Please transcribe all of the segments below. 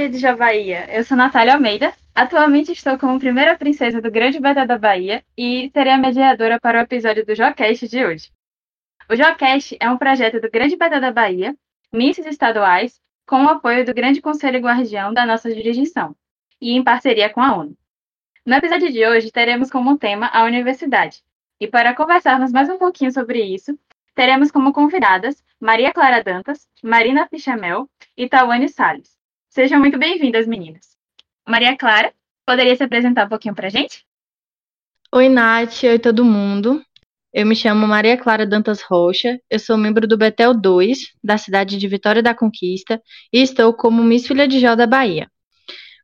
Filha de Javaía, eu sou Natália Almeida. Atualmente estou como primeira princesa do Grande Beta da Bahia e serei a mediadora para o episódio do Jocast de hoje. O Jocast é um projeto do Grande Beta da Bahia, misses estaduais, com o apoio do Grande Conselho Guardião da nossa jurisdição e em parceria com a ONU. No episódio de hoje teremos como tema a universidade. E para conversarmos mais um pouquinho sobre isso, teremos como convidadas Maria Clara Dantas, Marina Pichamel e Tawane Salles. Sejam muito bem-vindas, meninas. Maria Clara, poderia se apresentar um pouquinho para a gente? Oi, Nath. Oi, todo mundo. Eu me chamo Maria Clara Dantas Rocha, eu sou membro do Betel 2, da cidade de Vitória da Conquista, e estou como Miss Filha de Jó da Bahia.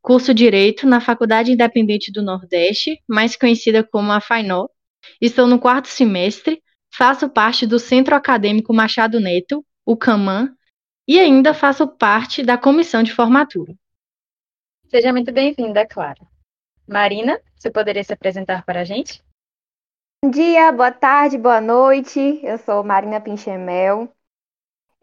Curso Direito na Faculdade Independente do Nordeste, mais conhecida como a FAINO. Estou no quarto semestre, faço parte do Centro Acadêmico Machado Neto, o CAMAN, e ainda faço parte da comissão de formatura. Seja muito bem-vinda, Clara. Marina, você poderia se apresentar para a gente? Bom dia, boa tarde, boa noite. Eu sou Marina Pinchemel.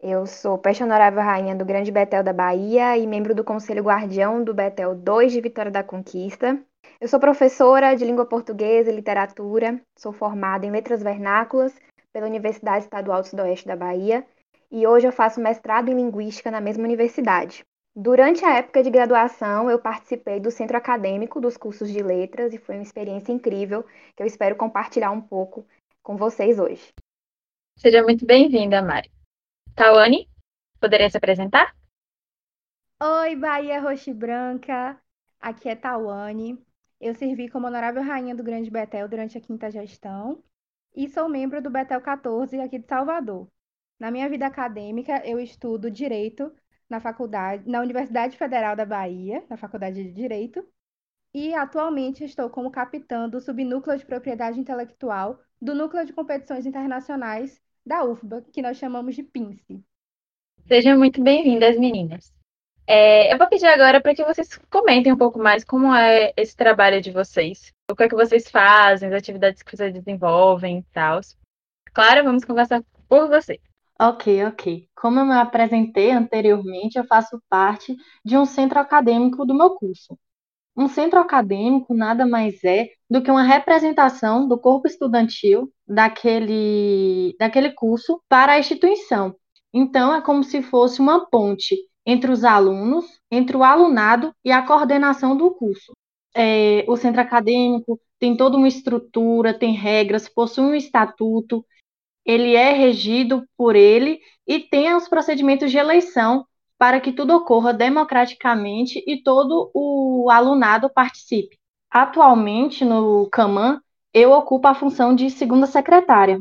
Eu sou peixe honorável rainha do Grande Betel da Bahia e membro do Conselho Guardião do Betel 2 de Vitória da Conquista. Eu sou professora de língua portuguesa e literatura, sou formada em letras vernáculas pela Universidade Estadual do Sudoeste da Bahia e hoje eu faço mestrado em linguística na mesma universidade. Durante a época de graduação, eu participei do centro acadêmico dos cursos de letras e foi uma experiência incrível que eu espero compartilhar um pouco com vocês hoje. Seja muito bem-vinda, Mari. Tawane, poderia se apresentar? Oi, Bahia Roxa e Branca. Aqui é Tawane. Eu servi como honorável rainha do Grande Betel durante a quinta gestão e sou membro do Betel 14 aqui de Salvador. Na minha vida acadêmica, eu estudo direito na faculdade, na Universidade Federal da Bahia, na Faculdade de Direito, e atualmente estou como capitã do subnúcleo de propriedade intelectual do Núcleo de Competições Internacionais da UFBA, que nós chamamos de PINCE. Sejam muito bem-vindas, meninas. É, eu vou pedir agora para que vocês comentem um pouco mais como é esse trabalho de vocês. O que é que vocês fazem, as atividades que vocês desenvolvem e tal. Claro, vamos conversar por você. Ok, ok. Como eu me apresentei anteriormente, eu faço parte de um centro acadêmico do meu curso. Um centro acadêmico nada mais é do que uma representação do corpo estudantil daquele, daquele curso para a instituição. Então, é como se fosse uma ponte entre os alunos, entre o alunado e a coordenação do curso. É, o centro acadêmico tem toda uma estrutura, tem regras, possui um estatuto, ele é regido por ele e tem os procedimentos de eleição para que tudo ocorra democraticamente e todo o alunado participe. Atualmente, no CAMAN, eu ocupo a função de segunda secretária.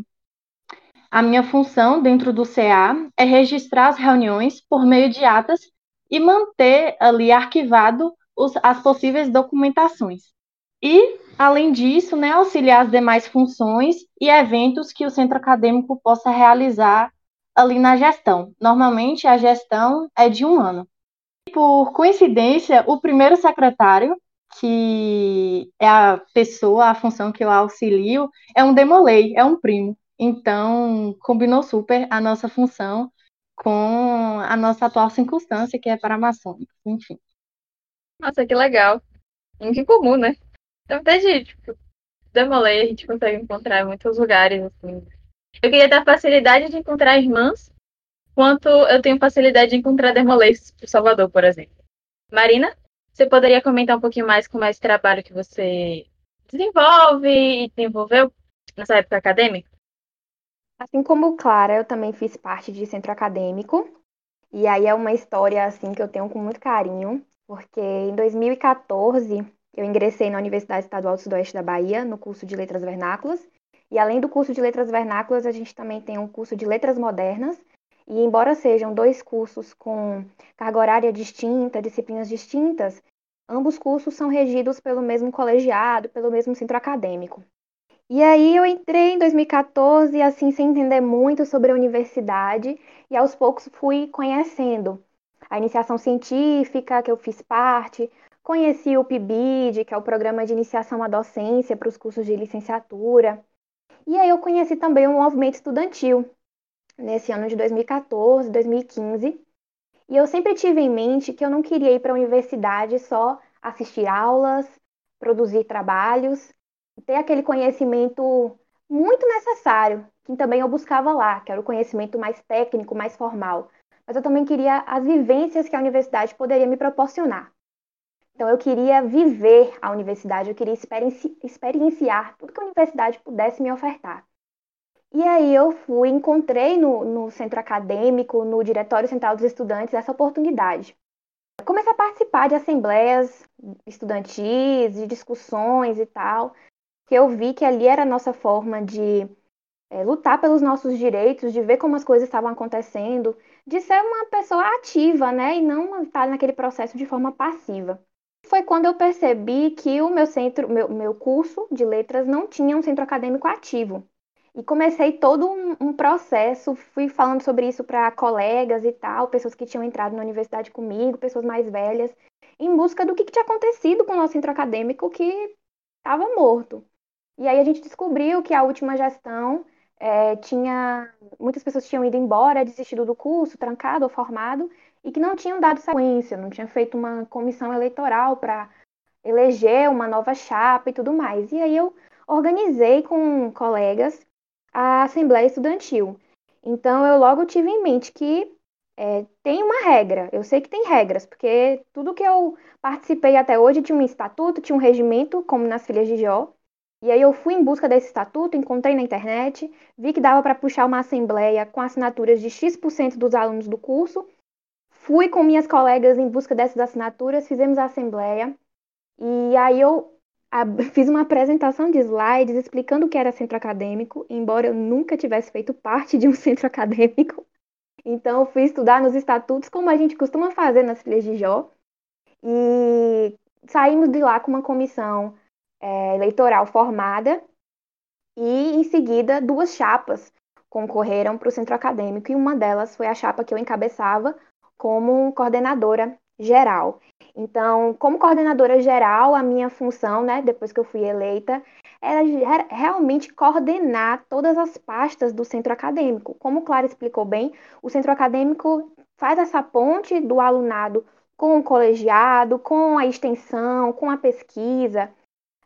A minha função dentro do CA é registrar as reuniões por meio de atas e manter ali arquivado os, as possíveis documentações. E Além disso, né, auxiliar as demais funções e eventos que o centro acadêmico possa realizar ali na gestão. Normalmente, a gestão é de um ano. Por coincidência, o primeiro secretário, que é a pessoa, a função que eu auxilio, é um demolei, é um primo. Então, combinou super a nossa função com a nossa atual circunstância, que é para maçônica, enfim. Nossa, que legal. Em comum, né? Na verdade, tipo, Demolei a gente consegue encontrar em muitos lugares, assim. Eu queria ter a facilidade de encontrar irmãs, quanto eu tenho facilidade de encontrar Demolês por Salvador, por exemplo. Marina, você poderia comentar um pouquinho mais como é esse trabalho que você desenvolve e desenvolveu nessa época acadêmica? Assim como Clara, eu também fiz parte de centro acadêmico. E aí é uma história assim que eu tenho com muito carinho, porque em 2014 eu ingressei na Universidade Estadual do Sudoeste da Bahia, no curso de Letras Vernáculas. E além do curso de Letras Vernáculas, a gente também tem um curso de Letras Modernas. E embora sejam dois cursos com carga horária distinta, disciplinas distintas, ambos cursos são regidos pelo mesmo colegiado, pelo mesmo centro acadêmico. E aí eu entrei em 2014, assim, sem entender muito sobre a universidade, e aos poucos fui conhecendo a iniciação científica, que eu fiz parte, Conheci o PIBID, que é o Programa de Iniciação à Docência para os cursos de licenciatura. E aí eu conheci também o movimento estudantil, nesse ano de 2014, 2015. E eu sempre tive em mente que eu não queria ir para a universidade só assistir aulas, produzir trabalhos, ter aquele conhecimento muito necessário, que também eu buscava lá, que era o conhecimento mais técnico, mais formal. Mas eu também queria as vivências que a universidade poderia me proporcionar. Então, eu queria viver a universidade, eu queria experienci experienciar tudo que a universidade pudesse me ofertar. E aí eu fui, encontrei no, no centro acadêmico, no Diretório Central dos Estudantes, essa oportunidade. Comecei a participar de assembleias estudantis, de discussões e tal, que eu vi que ali era a nossa forma de é, lutar pelos nossos direitos, de ver como as coisas estavam acontecendo, de ser uma pessoa ativa, né, e não estar naquele processo de forma passiva foi quando eu percebi que o meu centro, meu, meu curso de letras não tinha um centro acadêmico ativo. E comecei todo um, um processo, fui falando sobre isso para colegas e tal, pessoas que tinham entrado na universidade comigo, pessoas mais velhas, em busca do que, que tinha acontecido com o nosso centro acadêmico que estava morto. E aí a gente descobriu que a última gestão é, tinha. Muitas pessoas tinham ido embora, desistido do curso, trancado ou formado, e que não tinham dado sequência, não tinham feito uma comissão eleitoral para eleger uma nova chapa e tudo mais. E aí eu organizei com colegas a Assembleia Estudantil. Então eu logo tive em mente que é, tem uma regra, eu sei que tem regras, porque tudo que eu participei até hoje tinha um estatuto, tinha um regimento, como nas filhas de Jó. E aí eu fui em busca desse estatuto, encontrei na internet, vi que dava para puxar uma assembleia com assinaturas de X% dos alunos do curso Fui com minhas colegas em busca dessas assinaturas, fizemos a assembleia e aí eu fiz uma apresentação de slides explicando o que era centro acadêmico, embora eu nunca tivesse feito parte de um centro acadêmico. Então, eu fui estudar nos estatutos, como a gente costuma fazer nas filhas de Jó, e saímos de lá com uma comissão é, eleitoral formada, e em seguida, duas chapas concorreram para o centro acadêmico, e uma delas foi a chapa que eu encabeçava, como coordenadora geral. Então, como coordenadora geral, a minha função, né, depois que eu fui eleita, era realmente coordenar todas as pastas do centro acadêmico. Como Clara explicou bem, o centro acadêmico faz essa ponte do alunado com o colegiado, com a extensão, com a pesquisa,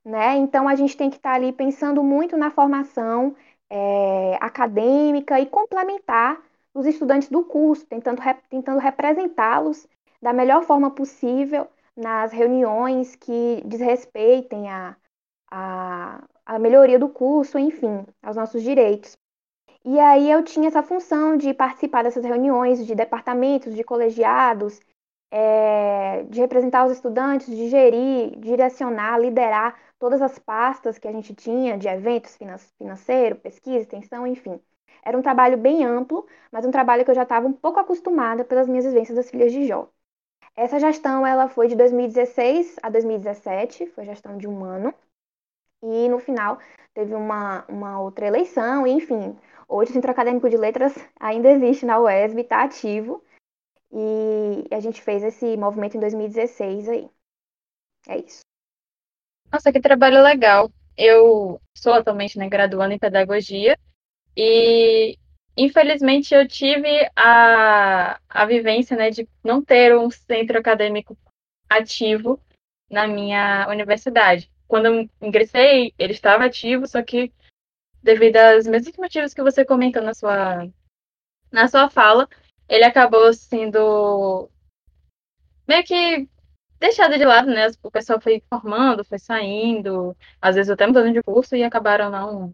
né? Então a gente tem que estar ali pensando muito na formação é, acadêmica e complementar os estudantes do curso, tentando, tentando representá-los da melhor forma possível nas reuniões que desrespeitem a, a, a melhoria do curso, enfim, aos nossos direitos. E aí eu tinha essa função de participar dessas reuniões de departamentos, de colegiados, é, de representar os estudantes, de gerir, direcionar, liderar todas as pastas que a gente tinha de eventos financeiro, pesquisa, extensão, enfim. Era um trabalho bem amplo, mas um trabalho que eu já estava um pouco acostumada pelas minhas vivências das filhas de Jó. Essa gestão ela foi de 2016 a 2017, foi gestão de um ano. E no final teve uma, uma outra eleição, e, enfim. Hoje o Centro Acadêmico de Letras ainda existe na UESB, está ativo. E a gente fez esse movimento em 2016 aí. É isso. Nossa, que trabalho legal. Eu sou atualmente né, graduando em pedagogia e infelizmente eu tive a, a vivência né, de não ter um centro acadêmico ativo na minha universidade. Quando eu ingressei, ele estava ativo, só que devido aos mesmos motivos que você comentou na sua, na sua fala, ele acabou sendo meio que deixado de lado, né? O pessoal foi formando, foi saindo, às vezes até mudando de curso e acabaram não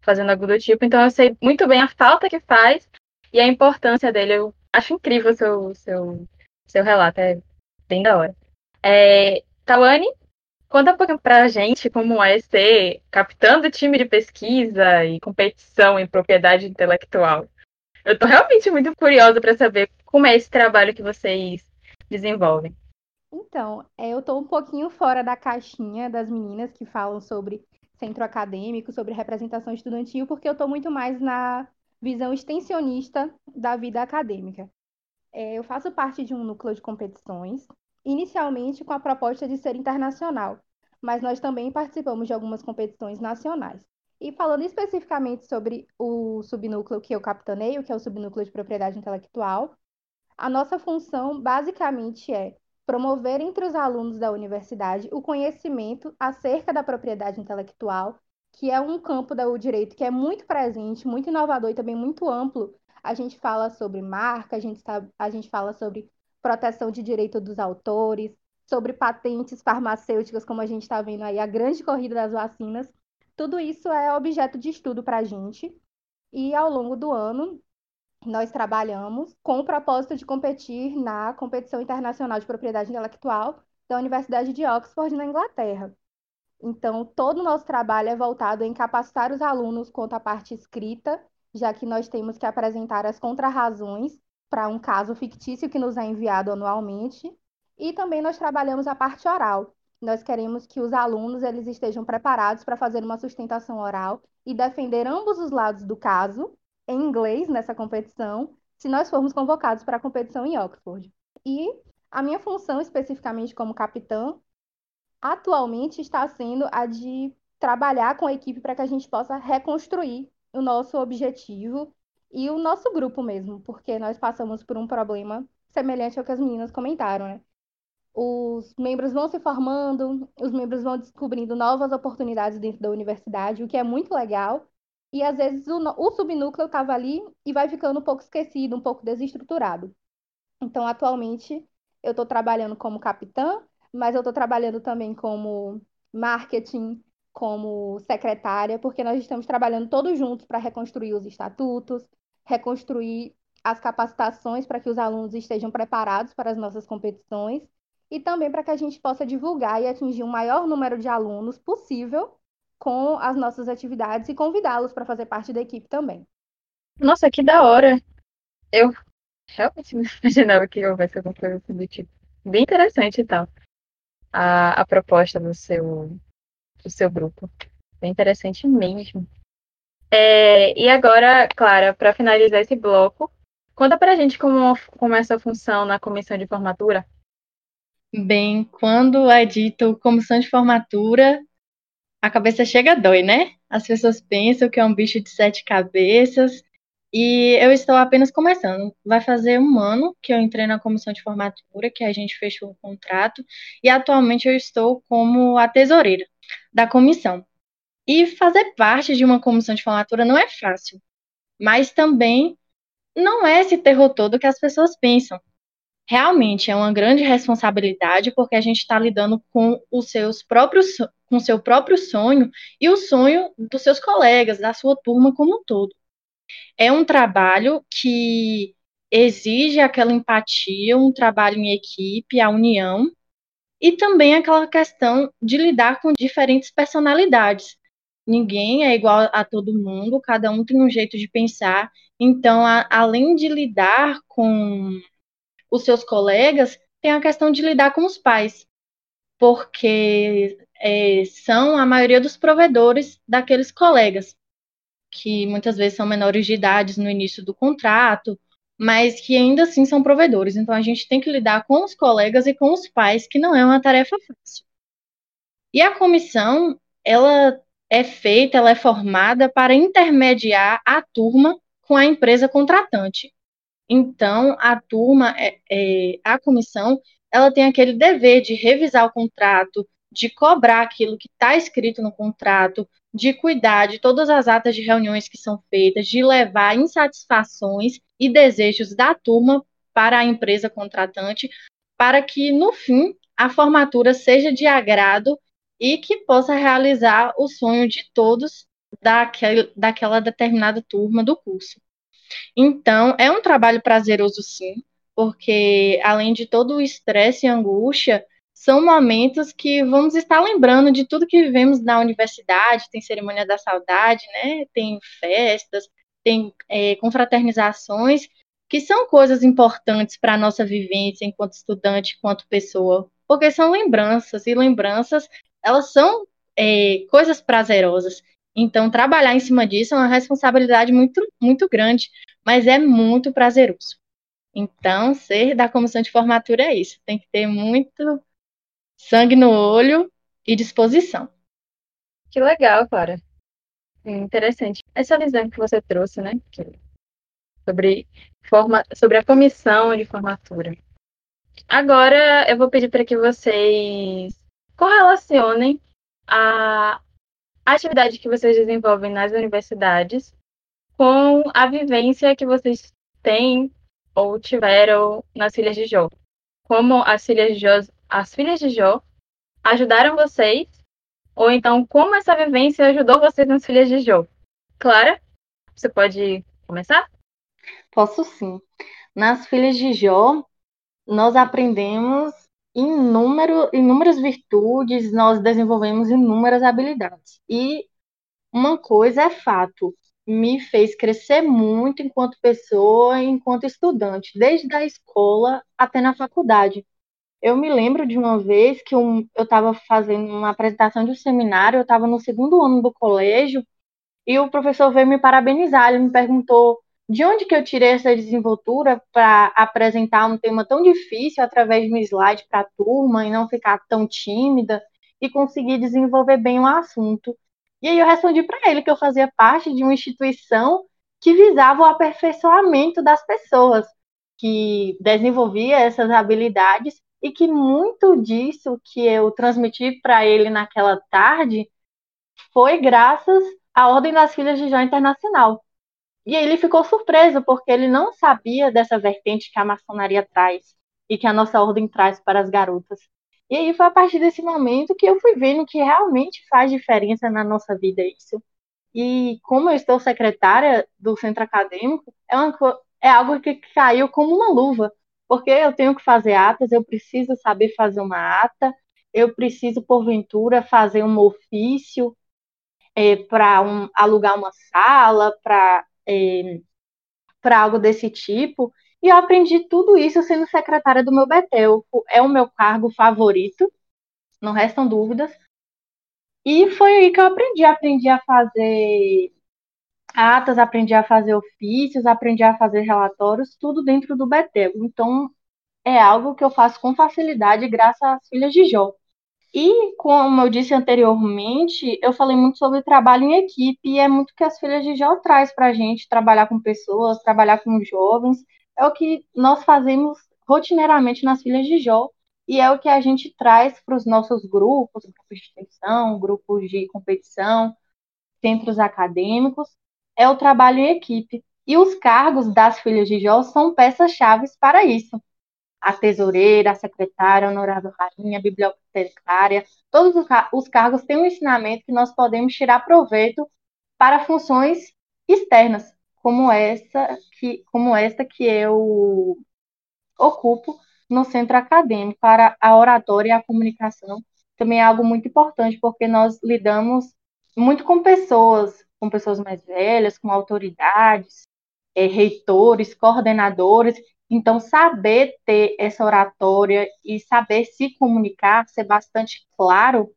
fazendo algo do tipo. Então eu sei muito bem a falta que faz e a importância dele. Eu acho incrível o seu, seu, seu relato, é bem da hora. É, Tawane, conta um pouquinho pra gente como é ser capitão do time de pesquisa e competição em propriedade intelectual. Eu tô realmente muito curiosa para saber como é esse trabalho que vocês desenvolvem. Então, é, eu tô um pouquinho fora da caixinha das meninas que falam sobre centro acadêmico, sobre representação estudantil, porque eu estou muito mais na visão extensionista da vida acadêmica. É, eu faço parte de um núcleo de competições, inicialmente com a proposta de ser internacional, mas nós também participamos de algumas competições nacionais. E falando especificamente sobre o subnúcleo que eu capitaneio, que é o subnúcleo de propriedade intelectual, A nossa função basicamente é promover entre os alunos da universidade o conhecimento acerca da propriedade intelectual, que é um campo do direito que é muito presente, muito inovador e também muito amplo. A gente fala sobre marca, a gente, sabe, a gente fala sobre proteção de direito dos autores, sobre patentes farmacêuticas, como a gente está vendo aí, a grande corrida das vacinas. Tudo isso é objeto de estudo para a gente. E ao longo do ano, nós trabalhamos com o propósito de competir na competição internacional de propriedade intelectual da Universidade de Oxford, na Inglaterra. Então, todo o nosso trabalho é voltado em capacitar os alunos quanto à parte escrita, já que nós temos que apresentar as contrarrazões para um caso fictício que nos é enviado anualmente, e também nós trabalhamos a parte oral. Nós queremos que os alunos eles estejam preparados para fazer uma sustentação oral e defender ambos os lados do caso em inglês nessa competição, se nós formos convocados para a competição em Oxford. E a minha função especificamente como capitã atualmente está sendo a de trabalhar com a equipe para que a gente possa reconstruir o nosso objetivo e o nosso grupo mesmo, porque nós passamos por um problema semelhante ao que as meninas comentaram, né? Os membros vão se formando, os membros vão descobrindo novas oportunidades dentro da universidade, o que é muito legal. E às vezes o, o subnúcleo estava ali e vai ficando um pouco esquecido, um pouco desestruturado. Então, atualmente, eu estou trabalhando como capitã, mas eu estou trabalhando também como marketing, como secretária, porque nós estamos trabalhando todos juntos para reconstruir os estatutos, reconstruir as capacitações para que os alunos estejam preparados para as nossas competições e também para que a gente possa divulgar e atingir o maior número de alunos possível com as nossas atividades e convidá-los para fazer parte da equipe também. Nossa, que da hora! Eu realmente não imaginava que houvesse alguma coisa assim do tipo. Bem interessante e tal. A, a proposta do seu, do seu grupo. Bem interessante mesmo. É, e agora, Clara, para finalizar esse bloco, conta para a gente como, como é essa função na comissão de formatura. Bem, quando é dito comissão de formatura, a cabeça chega a dói, né? As pessoas pensam que é um bicho de sete cabeças e eu estou apenas começando. Vai fazer um ano que eu entrei na comissão de formatura, que a gente fechou o contrato, e atualmente eu estou como a tesoureira da comissão. E fazer parte de uma comissão de formatura não é fácil, mas também não é esse terror todo que as pessoas pensam. Realmente é uma grande responsabilidade porque a gente está lidando com os seus próprios com seu próprio sonho e o sonho dos seus colegas, da sua turma como um todo. É um trabalho que exige aquela empatia, um trabalho em equipe, a união, e também aquela questão de lidar com diferentes personalidades ninguém é igual a todo mundo, cada um tem um jeito de pensar. Então, a, além de lidar com os seus colegas, tem a questão de lidar com os pais, porque é, são a maioria dos provedores daqueles colegas, que muitas vezes são menores de idade no início do contrato, mas que ainda assim são provedores. Então, a gente tem que lidar com os colegas e com os pais, que não é uma tarefa fácil. E a comissão, ela é feita, ela é formada para intermediar a turma com a empresa contratante. Então, a turma, é, é, a comissão, ela tem aquele dever de revisar o contrato, de cobrar aquilo que está escrito no contrato, de cuidar de todas as atas de reuniões que são feitas, de levar insatisfações e desejos da turma para a empresa contratante, para que, no fim, a formatura seja de agrado e que possa realizar o sonho de todos daquele, daquela determinada turma do curso. Então, é um trabalho prazeroso, sim, porque além de todo o estresse e angústia, são momentos que vamos estar lembrando de tudo que vivemos na universidade, tem cerimônia da saudade, né? Tem festas, tem é, confraternizações, que são coisas importantes para a nossa vivência enquanto estudante, enquanto pessoa, porque são lembranças, e lembranças elas são é, coisas prazerosas. Então, trabalhar em cima disso é uma responsabilidade muito, muito grande, mas é muito prazeroso. Então, ser da comissão de formatura é isso. Tem que ter muito sangue no olho e disposição. Que legal, Clara. Interessante. Essa visão que você trouxe, né? Sobre, forma, sobre a comissão de formatura. Agora eu vou pedir para que vocês correlacionem a atividade que vocês desenvolvem nas universidades com a vivência que vocês têm ou tiveram nas filhas de Jó. Como as filhas de Jó, as filhas de Jó ajudaram vocês, ou então como essa vivência ajudou vocês nas filhas de Jó. Clara, você pode começar? Posso sim. Nas filhas de Jó, nós aprendemos inúmero, inúmeras virtudes, nós desenvolvemos inúmeras habilidades. E uma coisa é fato, me fez crescer muito enquanto pessoa, enquanto estudante, desde a escola até na faculdade. Eu me lembro de uma vez que eu estava fazendo uma apresentação de um seminário, eu estava no segundo ano do colégio, e o professor veio me parabenizar. Ele me perguntou de onde que eu tirei essa desenvoltura para apresentar um tema tão difícil através de um slide para a turma e não ficar tão tímida e conseguir desenvolver bem o assunto. E aí eu respondi para ele que eu fazia parte de uma instituição que visava o aperfeiçoamento das pessoas, que desenvolvia essas habilidades e que muito disso que eu transmiti para ele naquela tarde foi graças à Ordem das Filhas de Jó Internacional. E aí ele ficou surpreso, porque ele não sabia dessa vertente que a maçonaria traz e que a nossa ordem traz para as garotas. E aí foi a partir desse momento que eu fui vendo que realmente faz diferença na nossa vida isso. E como eu estou secretária do centro acadêmico, é, uma, é algo que caiu como uma luva, porque eu tenho que fazer atas, eu preciso saber fazer uma ata, eu preciso, porventura, fazer um ofício é, para um, alugar uma sala, para é, algo desse tipo. E eu aprendi tudo isso sendo secretária do meu Betel. É o meu cargo favorito, não restam dúvidas. E foi aí que eu aprendi. Aprendi a fazer atas, aprendi a fazer ofícios, aprendi a fazer relatórios, tudo dentro do Betel. Então, é algo que eu faço com facilidade graças às filhas de Jó. E, como eu disse anteriormente, eu falei muito sobre trabalho em equipe, e é muito que as filhas de Jó traz para a gente, trabalhar com pessoas, trabalhar com jovens, é o que nós fazemos rotineiramente nas filhas de Jó, e é o que a gente traz para os nossos grupos, grupos de extensão, grupos de competição, centros acadêmicos, é o trabalho em equipe. E os cargos das filhas de Jó são peças-chave para isso. A tesoureira, a secretária, a honorável rainha, a bibliotecária, todos os cargos têm um ensinamento que nós podemos tirar proveito para funções externas, como essa que, como esta que eu ocupo no centro acadêmico para a oratória e a comunicação. Também é algo muito importante, porque nós lidamos muito com pessoas, com pessoas mais velhas, com autoridades, é, reitores, coordenadores. Então, saber ter essa oratória e saber se comunicar, ser bastante claro,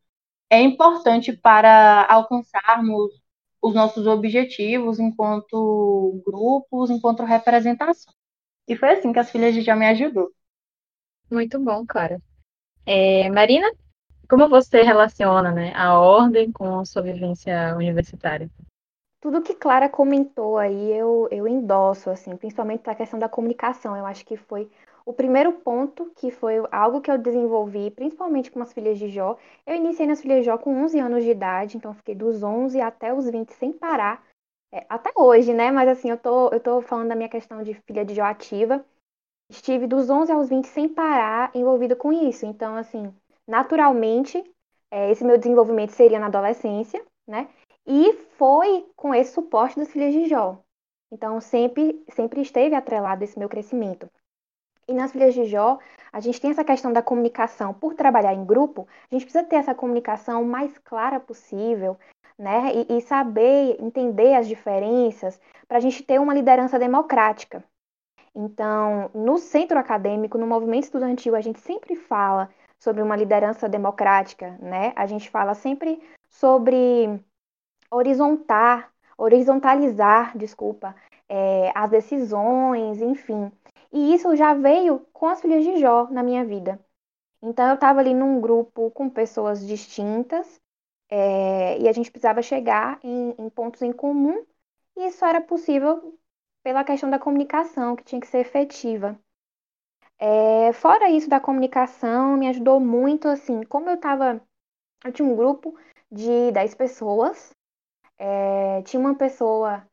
é importante para alcançarmos os nossos objetivos enquanto grupos, enquanto representação. E foi assim que as filhas de Jó me ajudou. Muito bom, Clara. É, Marina, como você relaciona né, a ordem com a sua vivência universitária? Tudo que Clara comentou aí, eu, eu endosso, assim, principalmente a questão da comunicação. Eu acho que foi o primeiro ponto, que foi algo que eu desenvolvi, principalmente com as filhas de Jó, eu iniciei nas filhas de Jó com 11 anos de idade, então fiquei dos 11 até os 20 sem parar, é, até hoje, né? Mas assim, eu tô, eu tô falando da minha questão de filha de Jó ativa. Estive dos 11 aos 20 sem parar envolvida com isso. Então, assim, naturalmente, é, esse meu desenvolvimento seria na adolescência, né? E foi com esse suporte das filhas de Jó. Então, sempre, sempre esteve atrelado esse meu crescimento. E nas filhas de Jó, a gente tem essa questão da comunicação. Por trabalhar em grupo, a gente precisa ter essa comunicação mais clara possível, né? E, e saber entender as diferenças para a gente ter uma liderança democrática. Então, no centro acadêmico, no movimento estudantil, a gente sempre fala sobre uma liderança democrática, né? A gente fala sempre sobre horizontar, horizontalizar, desculpa, é, as decisões, enfim. E isso já veio com as filhas de Jó na minha vida. Então eu estava ali num grupo com pessoas distintas é, e a gente precisava chegar em, em, pontos em comum e isso era possível pela questão da comunicação, que tinha que ser efetiva. É, fora isso da comunicação, me ajudou muito, assim, como eu tava. Eu tinha um grupo de 10 pessoas, é, tinha uma pessoa,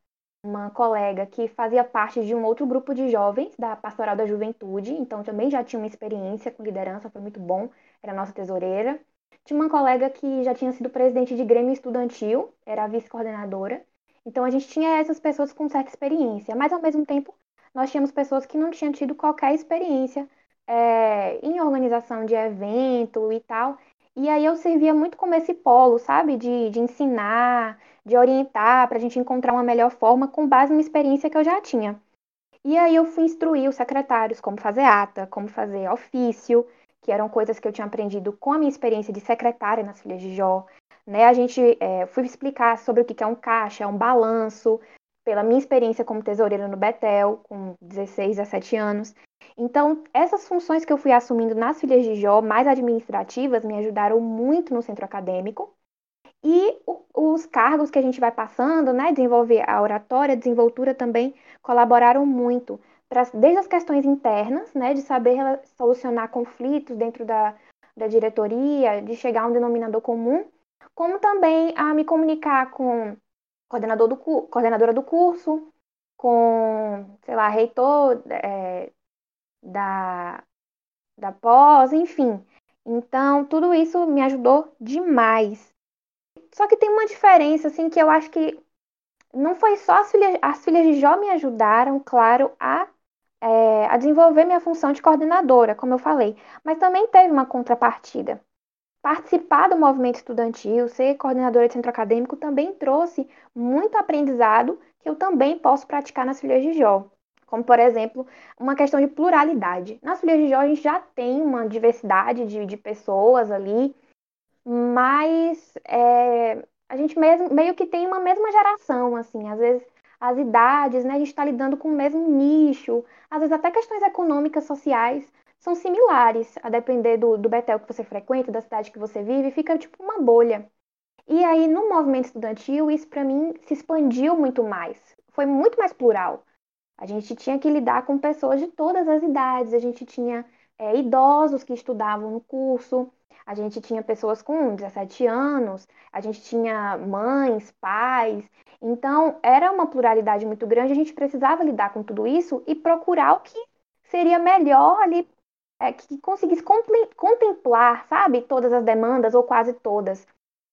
uma colega, que fazia parte de um outro grupo de jovens da Pastoral da Juventude, então também já tinha uma experiência com liderança, foi muito bom, era nossa tesoureira. Tinha uma colega que já tinha sido presidente de Grêmio Estudantil, era vice-coordenadora. Então a gente tinha essas pessoas com certa experiência, mas ao mesmo tempo nós tínhamos pessoas que não tinham tido qualquer experiência é, em organização de evento e tal. E aí eu servia muito como esse polo, sabe? De, de ensinar, de orientar, para a gente encontrar uma melhor forma com base numa experiência que eu já tinha. E aí eu fui instruir os secretários como fazer ata, como fazer ofício, que eram coisas que eu tinha aprendido com a minha experiência de secretária nas Filhas de Jó. Né? A gente é, fui explicar sobre o que é um caixa, um balanço, pela minha experiência como tesoureira no Betel, com 16, 17 anos. Então, essas funções que eu fui assumindo nas filhas de Jó, mais administrativas, me ajudaram muito no centro acadêmico. E os cargos que a gente vai passando, né, desenvolver a oratória, a desenvoltura também colaboraram muito, pra, desde as questões internas, né, de saber solucionar conflitos dentro da, da diretoria, de chegar a um denominador comum, como também a me comunicar com coordenador do, coordenadora do curso, com, sei lá, reitor é, da, da pós, enfim. Então, tudo isso me ajudou demais. Só que tem uma diferença, assim, que eu acho que não foi só as filhas, as filhas de Jó me ajudaram, claro, a, é, a desenvolver minha função de coordenadora, como eu falei, mas também teve uma contrapartida. Participar do movimento estudantil, ser coordenadora de centro acadêmico também trouxe muito aprendizado que eu também posso praticar nas filhas de Jó. Como, por exemplo, uma questão de pluralidade. Nas filhas de Jó a gente já tem uma diversidade de, de pessoas ali, mas é, a gente mesmo, meio que tem uma mesma geração, assim, às vezes as idades, né, a gente está lidando com o mesmo nicho, às vezes até questões econômicas, sociais, são similares, a depender do, do Betel que você frequenta, da cidade que você vive, fica tipo uma bolha. E aí, no movimento estudantil, isso para mim se expandiu muito mais. Foi muito mais plural. A gente tinha que lidar com pessoas de todas as idades, a gente tinha é, idosos que estudavam no curso, a gente tinha pessoas com 17 anos, a gente tinha mães, pais. Então, era uma pluralidade muito grande, a gente precisava lidar com tudo isso e procurar o que seria melhor ali é, que conseguisse contemplar, sabe, todas as demandas ou quase todas.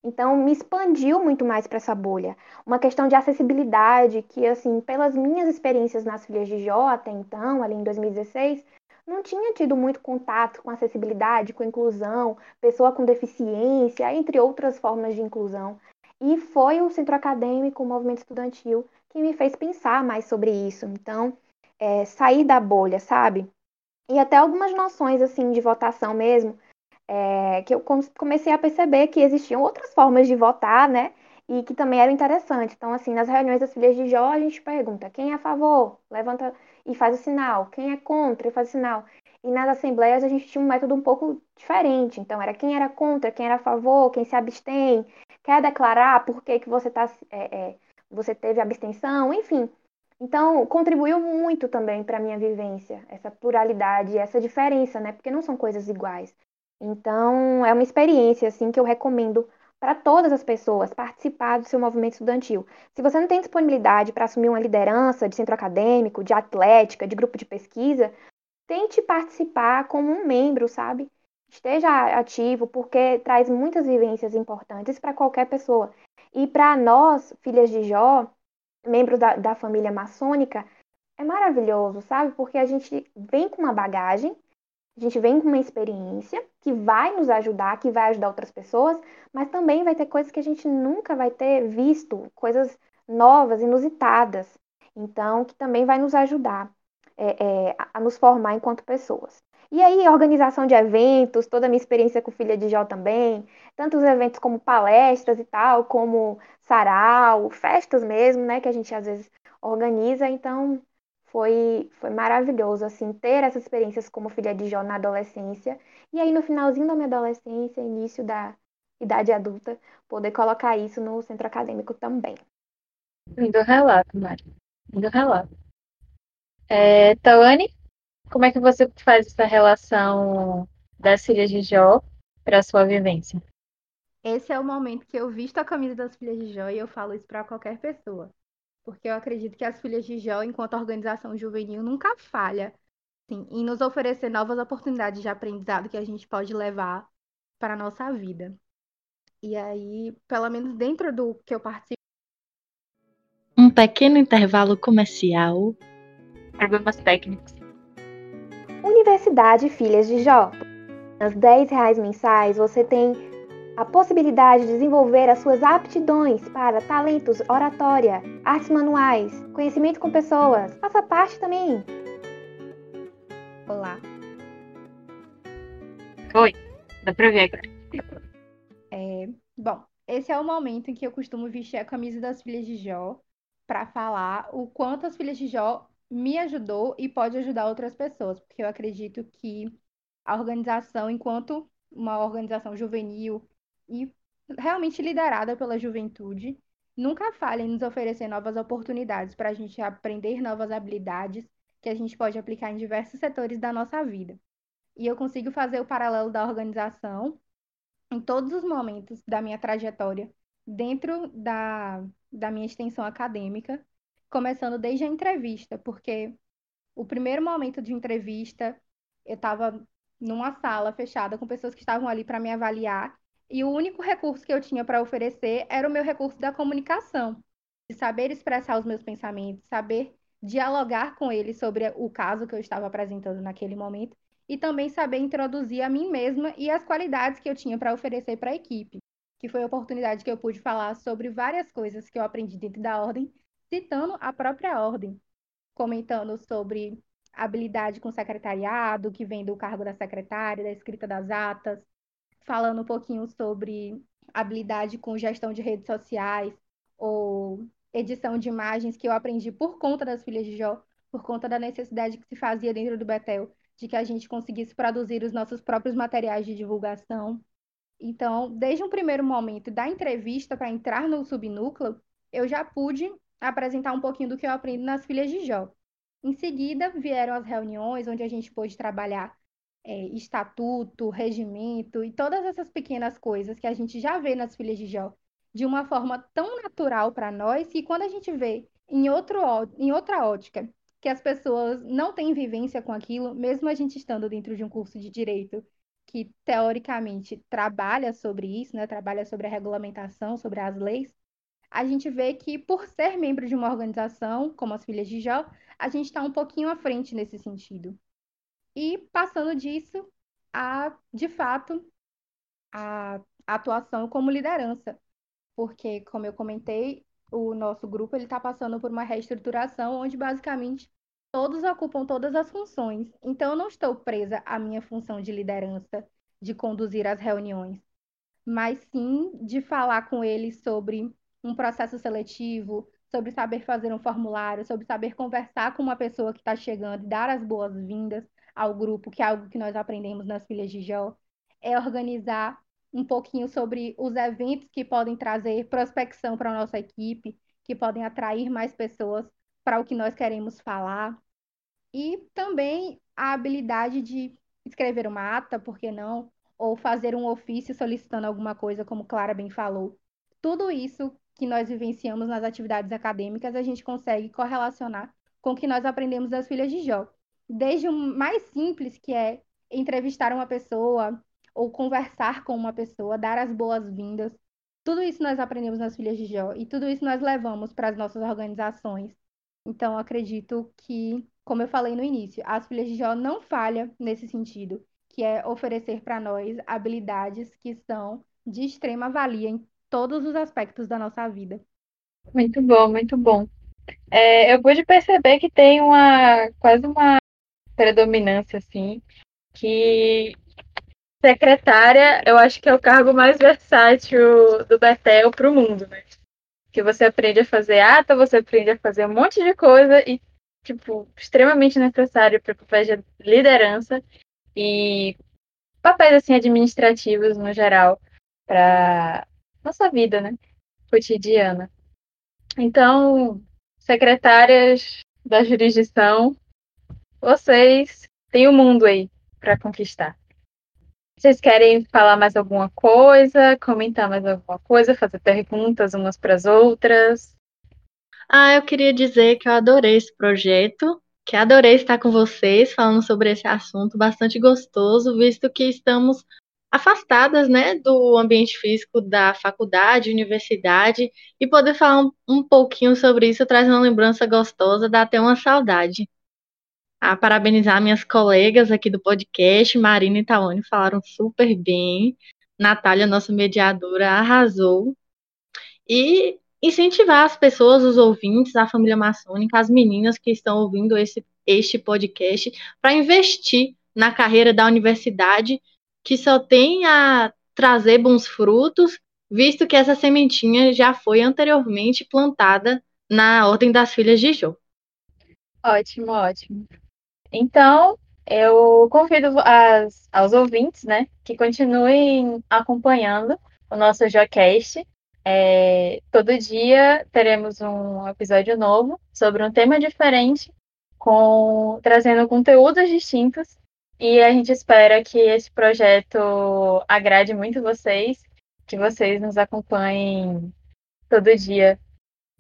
Então, me expandiu muito mais para essa bolha. Uma questão de acessibilidade, que, assim, pelas minhas experiências nas filhas de Jó até então, ali em 2016, não tinha tido muito contato com acessibilidade, com inclusão, pessoa com deficiência, entre outras formas de inclusão. E foi o centro acadêmico, o movimento estudantil, que me fez pensar mais sobre isso. Então, é, sair da bolha, sabe? e até algumas noções assim de votação mesmo, é, que eu comecei a perceber que existiam outras formas de votar, né? E que também eram interessantes. Então, assim, nas reuniões das filhas de Jó, a gente pergunta quem é a favor, levanta e faz o sinal, quem é contra e faz o sinal. E nas assembleias a gente tinha um método um pouco diferente. Então, era quem era contra, quem era a favor, quem se abstém, quer declarar por que, que você, tá, é, é, você teve abstenção, enfim. Então, contribuiu muito também para a minha vivência, essa pluralidade, essa diferença, né? Porque não são coisas iguais. Então, é uma experiência, assim, que eu recomendo para todas as pessoas participar do seu movimento estudantil. Se você não tem disponibilidade para assumir uma liderança de centro acadêmico, de atlética, de grupo de pesquisa, tente participar como um membro, sabe? Esteja ativo, porque traz muitas vivências importantes para qualquer pessoa. E para nós, filhas de Jó, membros da, da família maçônica, é maravilhoso, sabe? Porque a gente vem com uma bagagem, a gente vem com uma experiência que vai nos ajudar, que vai ajudar outras pessoas, mas também vai ter coisas que a gente nunca vai ter visto, coisas novas, inusitadas. Então, que também vai nos ajudar é, é, a nos formar enquanto pessoas. E aí, organização de eventos, toda a minha experiência com Filha de Jó também, tantos eventos como palestras e tal, como sarau, festas mesmo, né, que a gente às vezes organiza, então foi, foi maravilhoso, assim, ter essas experiências como Filha de Jó na adolescência, e aí no finalzinho da minha adolescência, início da idade adulta, poder colocar isso no centro acadêmico também. Lindo relato, Mari. Lindo relato. É, Tawane, como é que você faz essa relação das filhas de Jó para sua vivência? Esse é o momento que eu visto a camisa das filhas de Jó e eu falo isso para qualquer pessoa. Porque eu acredito que as filhas de Jó, enquanto organização juvenil, nunca falha assim, em nos oferecer novas oportunidades de aprendizado que a gente pode levar para a nossa vida. E aí, pelo menos dentro do que eu participo. Um pequeno intervalo comercial. Problemas técnicos. Universidade Filhas de Jó. Nas 10 reais mensais você tem a possibilidade de desenvolver as suas aptidões para talentos, oratória, artes manuais, conhecimento com pessoas. Faça parte também. Olá. Oi, dá pra ver agora. É, bom, esse é o momento em que eu costumo vestir a camisa das filhas de Jó para falar o quanto as filhas de Jó me ajudou e pode ajudar outras pessoas, porque eu acredito que a organização, enquanto uma organização juvenil e realmente liderada pela juventude, nunca falha em nos oferecer novas oportunidades para a gente aprender novas habilidades que a gente pode aplicar em diversos setores da nossa vida. E eu consigo fazer o paralelo da organização em todos os momentos da minha trajetória dentro da, da minha extensão acadêmica, começando desde a entrevista, porque o primeiro momento de entrevista eu estava numa sala fechada com pessoas que estavam ali para me avaliar e o único recurso que eu tinha para oferecer era o meu recurso da comunicação, de saber expressar os meus pensamentos, saber dialogar com eles sobre o caso que eu estava apresentando naquele momento e também saber introduzir a mim mesma e as qualidades que eu tinha para oferecer para a equipe, que foi a oportunidade que eu pude falar sobre várias coisas que eu aprendi dentro da ordem, citando a própria ordem, comentando sobre habilidade com secretariado, que vem do cargo da secretária, da escrita das atas, falando um pouquinho sobre habilidade com gestão de redes sociais ou edição de imagens que eu aprendi por conta das filhas de Jó, por conta da necessidade que se fazia dentro do Betel de que a gente conseguisse produzir os nossos próprios materiais de divulgação. Então, desde um primeiro momento da entrevista para entrar no subnúcleo, eu já pude apresentar um pouquinho do que eu aprendo nas filhas de Jó. Em seguida, vieram as reuniões onde a gente pôde trabalhar é, estatuto, regimento e todas essas pequenas coisas que a gente já vê nas filhas de Jó de uma forma tão natural para nós que quando a gente vê em, outro, em outra ótica que as pessoas não têm vivência com aquilo, mesmo a gente estando dentro de um curso de direito que teoricamente trabalha sobre isso, né, trabalha sobre a regulamentação, sobre as leis, a gente vê que por ser membro de uma organização como as Filhas de Jó, a gente está um pouquinho à frente nesse sentido. E passando disso a, de fato, a atuação como liderança, porque como eu comentei, o nosso grupo ele está passando por uma reestruturação onde basicamente todos ocupam todas as funções. Então, eu não estou presa à minha função de liderança, de conduzir as reuniões, mas sim de falar com eles sobre um processo seletivo, sobre saber fazer um formulário, sobre saber conversar com uma pessoa que está chegando dar as boas-vindas ao grupo, que é algo que nós aprendemos nas Filhas de Jó, é organizar um pouquinho sobre os eventos que podem trazer prospecção para a nossa equipe, que podem atrair mais pessoas para o que nós queremos falar. E também a habilidade de escrever uma ata, por que não? Ou fazer um ofício solicitando alguma coisa, como Clara bem falou. Tudo isso que nós vivenciamos nas atividades acadêmicas, a gente consegue correlacionar com o que nós aprendemos das filhas de Jó. Desde o mais simples, que é entrevistar uma pessoa, ou conversar com uma pessoa, dar as boas-vindas. Tudo isso nós aprendemos nas Filhas de Jó e tudo isso nós levamos para as nossas organizações. Então, acredito que, como eu falei no início, as Filhas de Jó não falha nesse sentido, que é oferecer para nós habilidades que são de extrema valia em todos os aspectos da nossa vida. Muito bom, muito bom. É, eu pude perceber que tem uma quase uma predominância assim que secretária, eu acho que é o cargo mais versátil do Betel para o mundo, né? Que você aprende a fazer ata, você aprende a fazer um monte de coisa e, tipo, extremamente necessário para papéis de liderança e papéis, assim, administrativos no geral para nossa vida, né? Cotidiana. Então, secretárias da jurisdição, vocês têm o um mundo aí para conquistar. Vocês querem falar mais alguma coisa, comentar mais alguma coisa, fazer perguntas umas para as outras? Ah, eu queria dizer que eu adorei esse projeto, que adorei estar com vocês falando sobre esse assunto bastante gostoso, visto que estamos afastadas, né, do ambiente físico da faculdade, universidade, e poder falar um, um pouquinho sobre isso traz uma lembrança gostosa, dá até uma saudade. A parabenizar minhas colegas aqui do podcast, Marina e Tawane falaram super bem. Natália, nossa mediadora, arrasou. E incentivar as pessoas, os ouvintes, a família maçônica, as meninas que estão ouvindo esse, este podcast, para investir na carreira da universidade, que só tem a trazer bons frutos, visto que essa sementinha já foi anteriormente plantada na Ordem das Filhas de Jô. Ótimo, ótimo. Então, eu convido as, aos ouvintes, né, que continuem acompanhando o nosso Jocast. É, todo dia teremos um episódio novo sobre um tema diferente, com trazendo conteúdos distintos. E a gente espera que esse projeto agrade muito vocês, que vocês nos acompanhem todo dia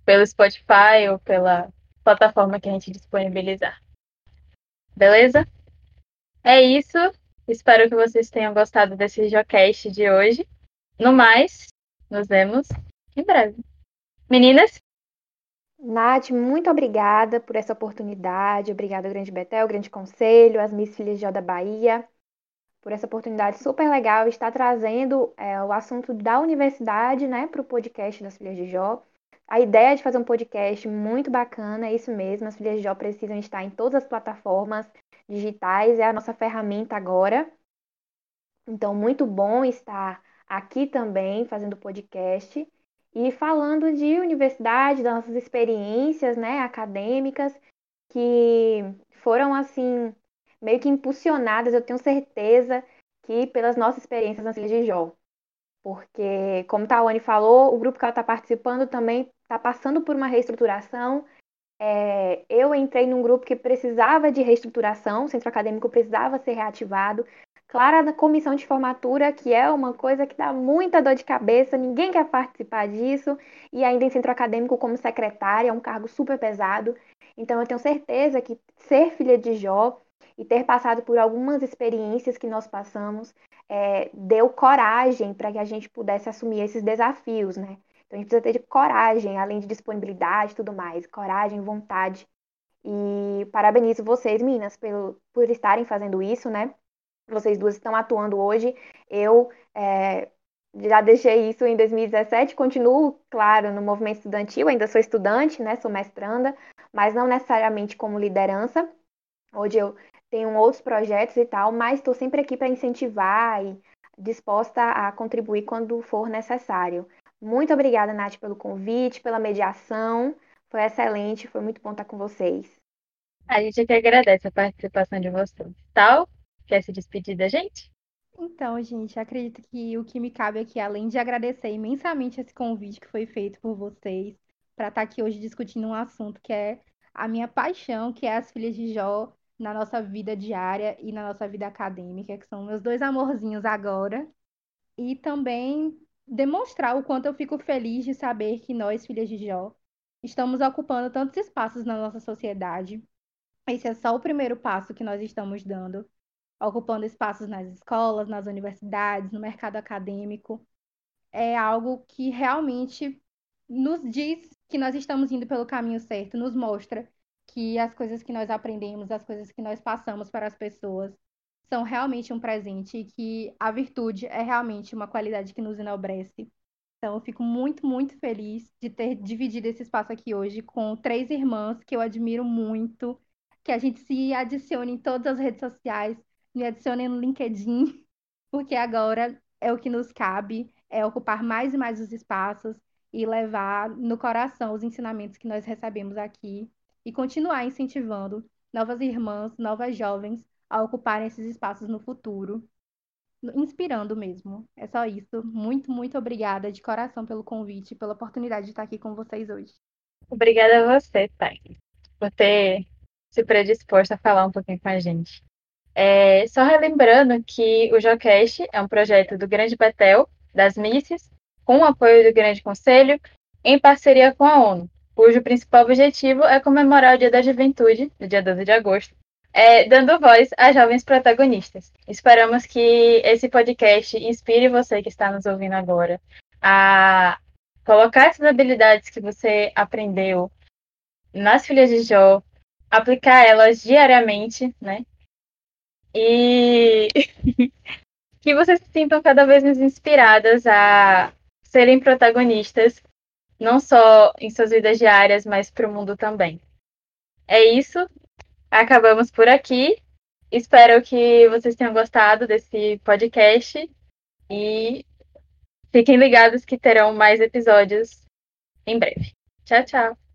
pelo Spotify ou pela plataforma que a gente disponibilizar. Beleza? É isso. Espero que vocês tenham gostado desse Jocast de hoje. No mais, nos vemos em breve. Meninas? Nath, muito obrigada por essa oportunidade. Obrigada, Grande Betel, Grande Conselho, as Miss Filhas de Jó da Bahia, por essa oportunidade super legal estar trazendo é, o assunto da universidade né, para o podcast das Filhas de Jó. A ideia de fazer um podcast muito bacana, é isso mesmo. As Filhas de Jó precisam estar em todas as plataformas digitais, é a nossa ferramenta agora. Então, muito bom estar aqui também fazendo podcast e falando de universidade, das nossas experiências né, acadêmicas, que foram assim, meio que impulsionadas, eu tenho certeza, que pelas nossas experiências nas Ilhas de Jó. Porque, como a Tawane falou, o grupo que ela está participando também está passando por uma reestruturação. É, eu entrei num grupo que precisava de reestruturação, o centro acadêmico precisava ser reativado. Clara na comissão de formatura, que é uma coisa que dá muita dor de cabeça, ninguém quer participar disso, e ainda em centro acadêmico como secretária, é um cargo super pesado. Então eu tenho certeza que ser filha de Jó e ter passado por algumas experiências que nós passamos é, deu coragem para que a gente pudesse assumir esses desafios, né? Então a gente precisa ter de coragem, além de disponibilidade e tudo mais, coragem, vontade. E parabenizo vocês, meninas, pelo, por estarem fazendo isso, né? Vocês duas estão atuando hoje. Eu é, já deixei isso em 2017, continuo, claro, no movimento estudantil, ainda sou estudante, né? Sou mestranda, mas não necessariamente como liderança. Hoje eu tenho outros projetos e tal, mas estou sempre aqui para incentivar e disposta a contribuir quando for necessário. Muito obrigada, Nath, pelo convite, pela mediação. Foi excelente, foi muito bom estar com vocês. A gente aqui agradece a participação de vocês. Tal? Quer se despedir da gente? Então, gente, acredito que o que me cabe aqui, além de agradecer imensamente esse convite que foi feito por vocês, para estar aqui hoje discutindo um assunto que é a minha paixão, que é as filhas de Jó na nossa vida diária e na nossa vida acadêmica, que são meus dois amorzinhos agora. E também demonstrar o quanto eu fico feliz de saber que nós, filhas de Jó, estamos ocupando tantos espaços na nossa sociedade. Esse é só o primeiro passo que nós estamos dando ocupando espaços nas escolas, nas universidades, no mercado acadêmico, é algo que realmente nos diz que nós estamos indo pelo caminho certo, nos mostra que as coisas que nós aprendemos, as coisas que nós passamos para as pessoas são realmente um presente e que a virtude é realmente uma qualidade que nos enobrece. Então, eu fico muito, muito feliz de ter dividido esse espaço aqui hoje com três irmãs que eu admiro muito, que a gente se adicione em todas as redes sociais, me adicione no LinkedIn, porque agora é o que nos cabe, é ocupar mais e mais os espaços e levar no coração os ensinamentos que nós recebemos aqui e continuar incentivando novas irmãs, novas jovens a ocuparem esses espaços no futuro, inspirando mesmo. É só isso. Muito, muito obrigada de coração pelo convite, pela oportunidade de estar aqui com vocês hoje. Obrigada a você, Thay, por ter se predisposto a falar um pouquinho com a gente. É, só relembrando que o Jocast é um projeto do Grande Betel, das Misses, com o apoio do Grande Conselho, em parceria com a ONU, cujo principal objetivo é comemorar o Dia da Juventude, no dia 12 de agosto, é, dando voz a jovens protagonistas. Esperamos que esse podcast inspire você que está nos ouvindo agora a colocar essas habilidades que você aprendeu nas filhas de Jó, aplicar elas diariamente, né? E que vocês se sintam cada vez mais inspiradas a serem protagonistas, não só em suas vidas diárias, mas para o mundo também. É isso acabamos por aqui. Espero que vocês tenham gostado desse podcast e fiquem ligados que terão mais episódios em breve. Tchau, tchau.